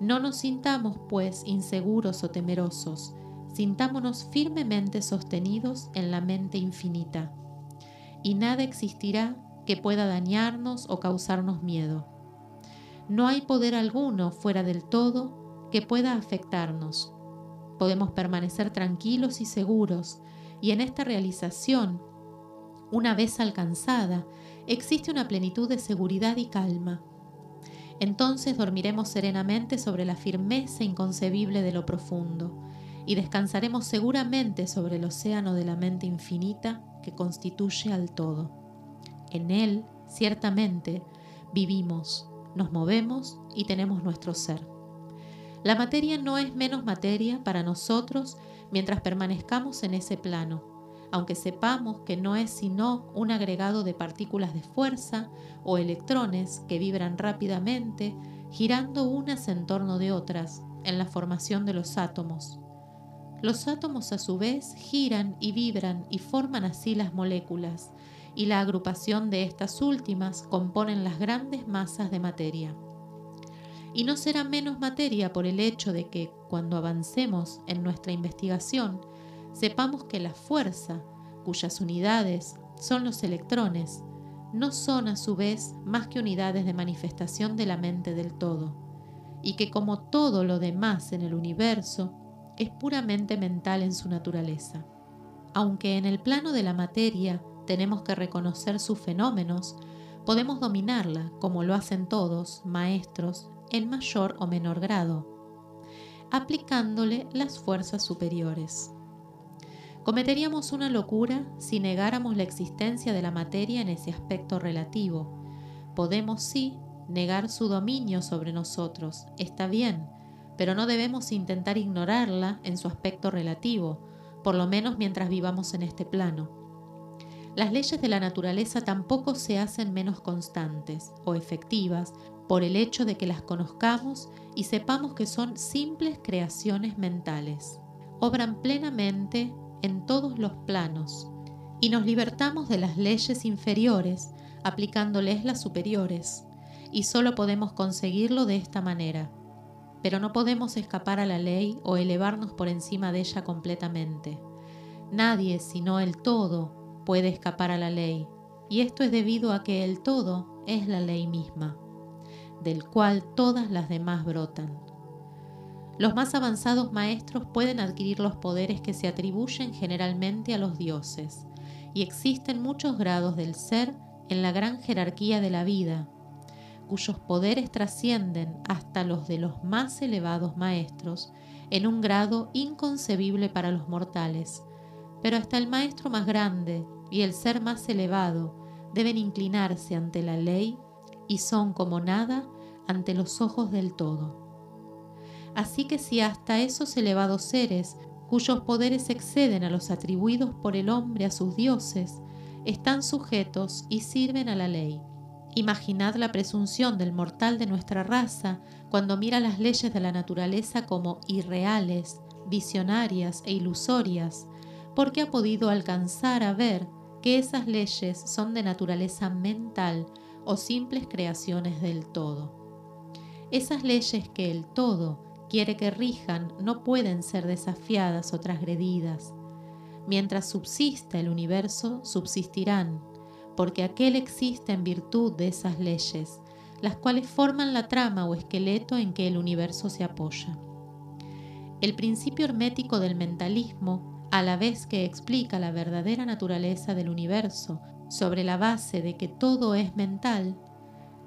No nos sintamos, pues, inseguros o temerosos, sintámonos firmemente sostenidos en la mente infinita, y nada existirá que pueda dañarnos o causarnos miedo. No hay poder alguno fuera del todo que pueda afectarnos. Podemos permanecer tranquilos y seguros, y en esta realización, una vez alcanzada, existe una plenitud de seguridad y calma. Entonces dormiremos serenamente sobre la firmeza inconcebible de lo profundo y descansaremos seguramente sobre el océano de la mente infinita que constituye al todo. En él, ciertamente, vivimos, nos movemos y tenemos nuestro ser. La materia no es menos materia para nosotros mientras permanezcamos en ese plano, aunque sepamos que no es sino un agregado de partículas de fuerza o electrones que vibran rápidamente, girando unas en torno de otras en la formación de los átomos. Los átomos a su vez giran y vibran y forman así las moléculas, y la agrupación de estas últimas componen las grandes masas de materia. Y no será menos materia por el hecho de que, cuando avancemos en nuestra investigación, sepamos que la fuerza, cuyas unidades son los electrones, no son a su vez más que unidades de manifestación de la mente del todo, y que como todo lo demás en el universo, es puramente mental en su naturaleza. Aunque en el plano de la materia tenemos que reconocer sus fenómenos, podemos dominarla, como lo hacen todos, maestros, en mayor o menor grado, aplicándole las fuerzas superiores. Cometeríamos una locura si negáramos la existencia de la materia en ese aspecto relativo. Podemos sí negar su dominio sobre nosotros, está bien, pero no debemos intentar ignorarla en su aspecto relativo, por lo menos mientras vivamos en este plano. Las leyes de la naturaleza tampoco se hacen menos constantes o efectivas por el hecho de que las conozcamos y sepamos que son simples creaciones mentales. Obran plenamente en todos los planos y nos libertamos de las leyes inferiores aplicándoles las superiores, y solo podemos conseguirlo de esta manera. Pero no podemos escapar a la ley o elevarnos por encima de ella completamente. Nadie, sino el todo, puede escapar a la ley, y esto es debido a que el todo es la ley misma, del cual todas las demás brotan. Los más avanzados maestros pueden adquirir los poderes que se atribuyen generalmente a los dioses, y existen muchos grados del ser en la gran jerarquía de la vida, cuyos poderes trascienden hasta los de los más elevados maestros en un grado inconcebible para los mortales. Pero hasta el maestro más grande y el ser más elevado deben inclinarse ante la ley y son como nada ante los ojos del todo. Así que si hasta esos elevados seres, cuyos poderes exceden a los atribuidos por el hombre a sus dioses, están sujetos y sirven a la ley. Imaginad la presunción del mortal de nuestra raza cuando mira las leyes de la naturaleza como irreales, visionarias e ilusorias, porque ha podido alcanzar a ver que esas leyes son de naturaleza mental o simples creaciones del todo. Esas leyes que el todo quiere que rijan no pueden ser desafiadas o transgredidas. Mientras subsista el universo, subsistirán, porque aquel existe en virtud de esas leyes, las cuales forman la trama o esqueleto en que el universo se apoya. El principio hermético del mentalismo, a la vez que explica la verdadera naturaleza del universo sobre la base de que todo es mental,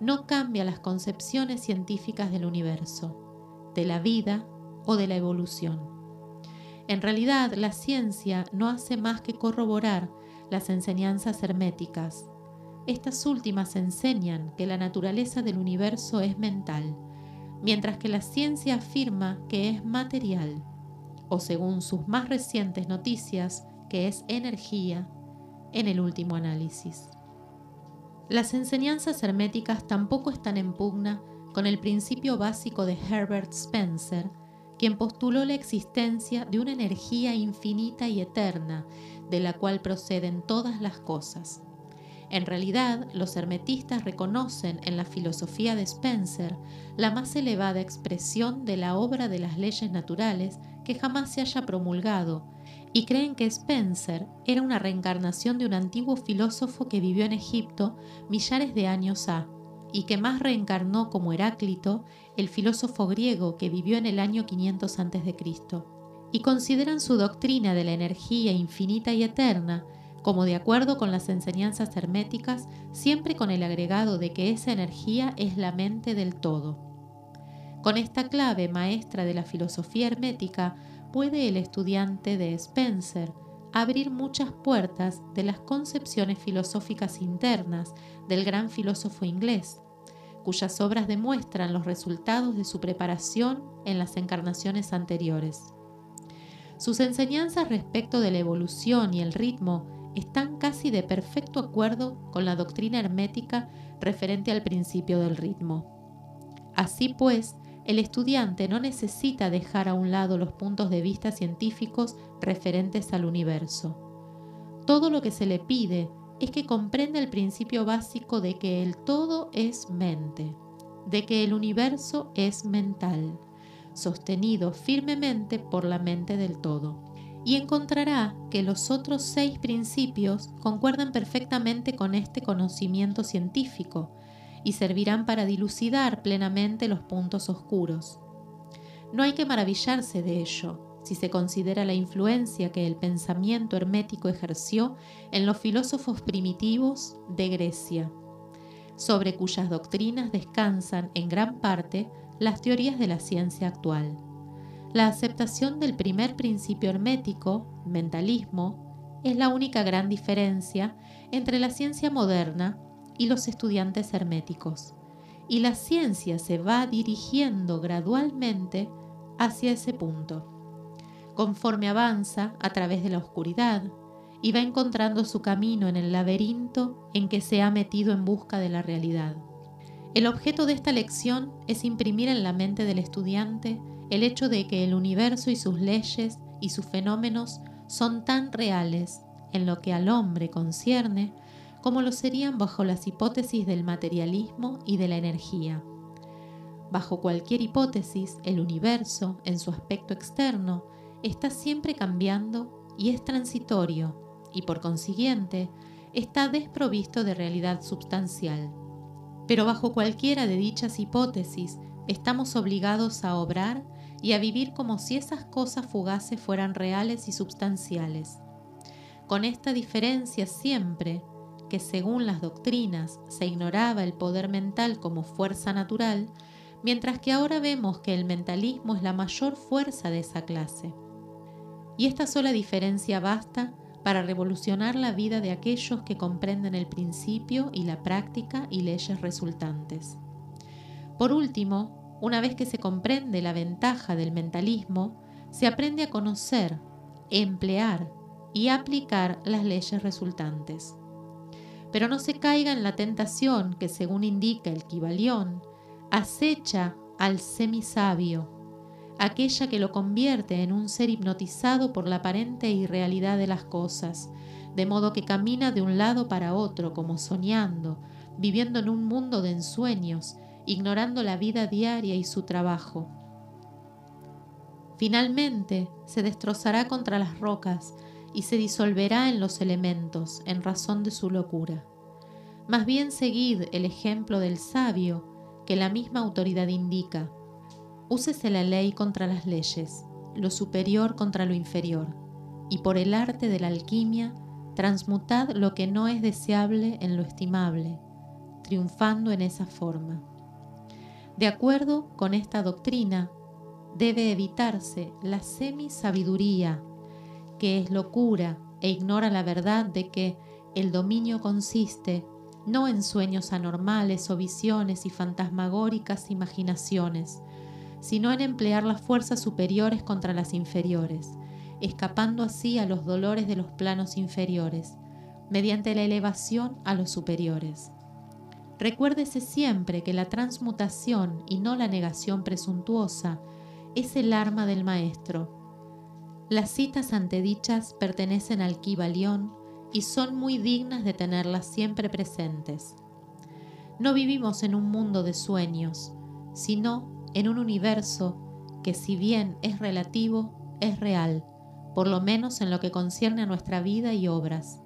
no cambia las concepciones científicas del universo de la vida o de la evolución. En realidad, la ciencia no hace más que corroborar las enseñanzas herméticas. Estas últimas enseñan que la naturaleza del universo es mental, mientras que la ciencia afirma que es material, o según sus más recientes noticias, que es energía en el último análisis. Las enseñanzas herméticas tampoco están en pugna con el principio básico de Herbert Spencer, quien postuló la existencia de una energía infinita y eterna, de la cual proceden todas las cosas. En realidad, los hermetistas reconocen en la filosofía de Spencer la más elevada expresión de la obra de las leyes naturales que jamás se haya promulgado, y creen que Spencer era una reencarnación de un antiguo filósofo que vivió en Egipto millares de años ha, y que más reencarnó como Heráclito, el filósofo griego que vivió en el año 500 a.C., y consideran su doctrina de la energía infinita y eterna como de acuerdo con las enseñanzas herméticas, siempre con el agregado de que esa energía es la mente del todo. Con esta clave maestra de la filosofía hermética puede el estudiante de Spencer abrir muchas puertas de las concepciones filosóficas internas del gran filósofo inglés, cuyas obras demuestran los resultados de su preparación en las encarnaciones anteriores. Sus enseñanzas respecto de la evolución y el ritmo están casi de perfecto acuerdo con la doctrina hermética referente al principio del ritmo. Así pues, el estudiante no necesita dejar a un lado los puntos de vista científicos referentes al universo. Todo lo que se le pide es que comprenda el principio básico de que el todo es mente, de que el universo es mental, sostenido firmemente por la mente del todo y encontrará que los otros seis principios concuerdan perfectamente con este conocimiento científico y servirán para dilucidar plenamente los puntos oscuros. No hay que maravillarse de ello si se considera la influencia que el pensamiento hermético ejerció en los filósofos primitivos de Grecia, sobre cuyas doctrinas descansan en gran parte las teorías de la ciencia actual. La aceptación del primer principio hermético, mentalismo, es la única gran diferencia entre la ciencia moderna y los estudiantes herméticos. Y la ciencia se va dirigiendo gradualmente hacia ese punto. Conforme avanza a través de la oscuridad y va encontrando su camino en el laberinto en que se ha metido en busca de la realidad. El objeto de esta lección es imprimir en la mente del estudiante el hecho de que el universo y sus leyes y sus fenómenos son tan reales en lo que al hombre concierne como lo serían bajo las hipótesis del materialismo y de la energía. Bajo cualquier hipótesis, el universo, en su aspecto externo, está siempre cambiando y es transitorio, y por consiguiente, está desprovisto de realidad substancial. Pero bajo cualquiera de dichas hipótesis, estamos obligados a obrar y a vivir como si esas cosas fugaces fueran reales y substanciales. Con esta diferencia siempre que según las doctrinas se ignoraba el poder mental como fuerza natural, mientras que ahora vemos que el mentalismo es la mayor fuerza de esa clase. Y esta sola diferencia basta para revolucionar la vida de aquellos que comprenden el principio y la práctica y leyes resultantes. Por último, una vez que se comprende la ventaja del mentalismo, se aprende a conocer, emplear y aplicar las leyes resultantes. Pero no se caiga en la tentación que, según indica el Kibalión, acecha al semisabio, aquella que lo convierte en un ser hipnotizado por la aparente irrealidad de las cosas, de modo que camina de un lado para otro como soñando, viviendo en un mundo de ensueños ignorando la vida diaria y su trabajo. Finalmente se destrozará contra las rocas y se disolverá en los elementos en razón de su locura. Más bien seguid el ejemplo del sabio que la misma autoridad indica. Úsese la ley contra las leyes, lo superior contra lo inferior, y por el arte de la alquimia transmutad lo que no es deseable en lo estimable, triunfando en esa forma. De acuerdo con esta doctrina, debe evitarse la semisabiduría, que es locura e ignora la verdad de que el dominio consiste no en sueños anormales o visiones y fantasmagóricas imaginaciones, sino en emplear las fuerzas superiores contra las inferiores, escapando así a los dolores de los planos inferiores, mediante la elevación a los superiores. Recuérdese siempre que la transmutación y no la negación presuntuosa es el arma del maestro. Las citas antedichas pertenecen al Kibalión y son muy dignas de tenerlas siempre presentes. No vivimos en un mundo de sueños, sino en un universo que si bien es relativo, es real, por lo menos en lo que concierne a nuestra vida y obras.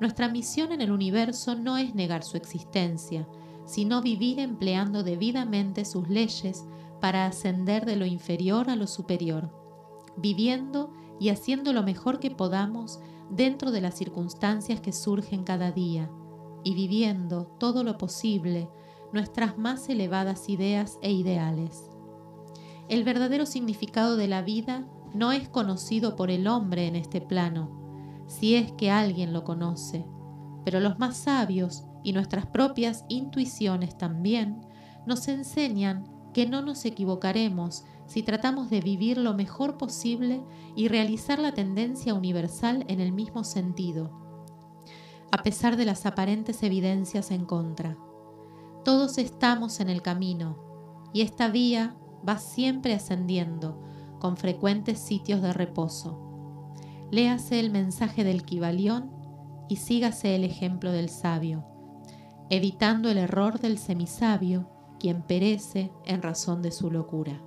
Nuestra misión en el universo no es negar su existencia, sino vivir empleando debidamente sus leyes para ascender de lo inferior a lo superior, viviendo y haciendo lo mejor que podamos dentro de las circunstancias que surgen cada día, y viviendo todo lo posible nuestras más elevadas ideas e ideales. El verdadero significado de la vida no es conocido por el hombre en este plano, si es que alguien lo conoce, pero los más sabios y nuestras propias intuiciones también nos enseñan que no nos equivocaremos si tratamos de vivir lo mejor posible y realizar la tendencia universal en el mismo sentido, a pesar de las aparentes evidencias en contra. Todos estamos en el camino y esta vía va siempre ascendiendo, con frecuentes sitios de reposo. Léase el mensaje del Kibalión y sígase el ejemplo del sabio, evitando el error del semisabio, quien perece en razón de su locura.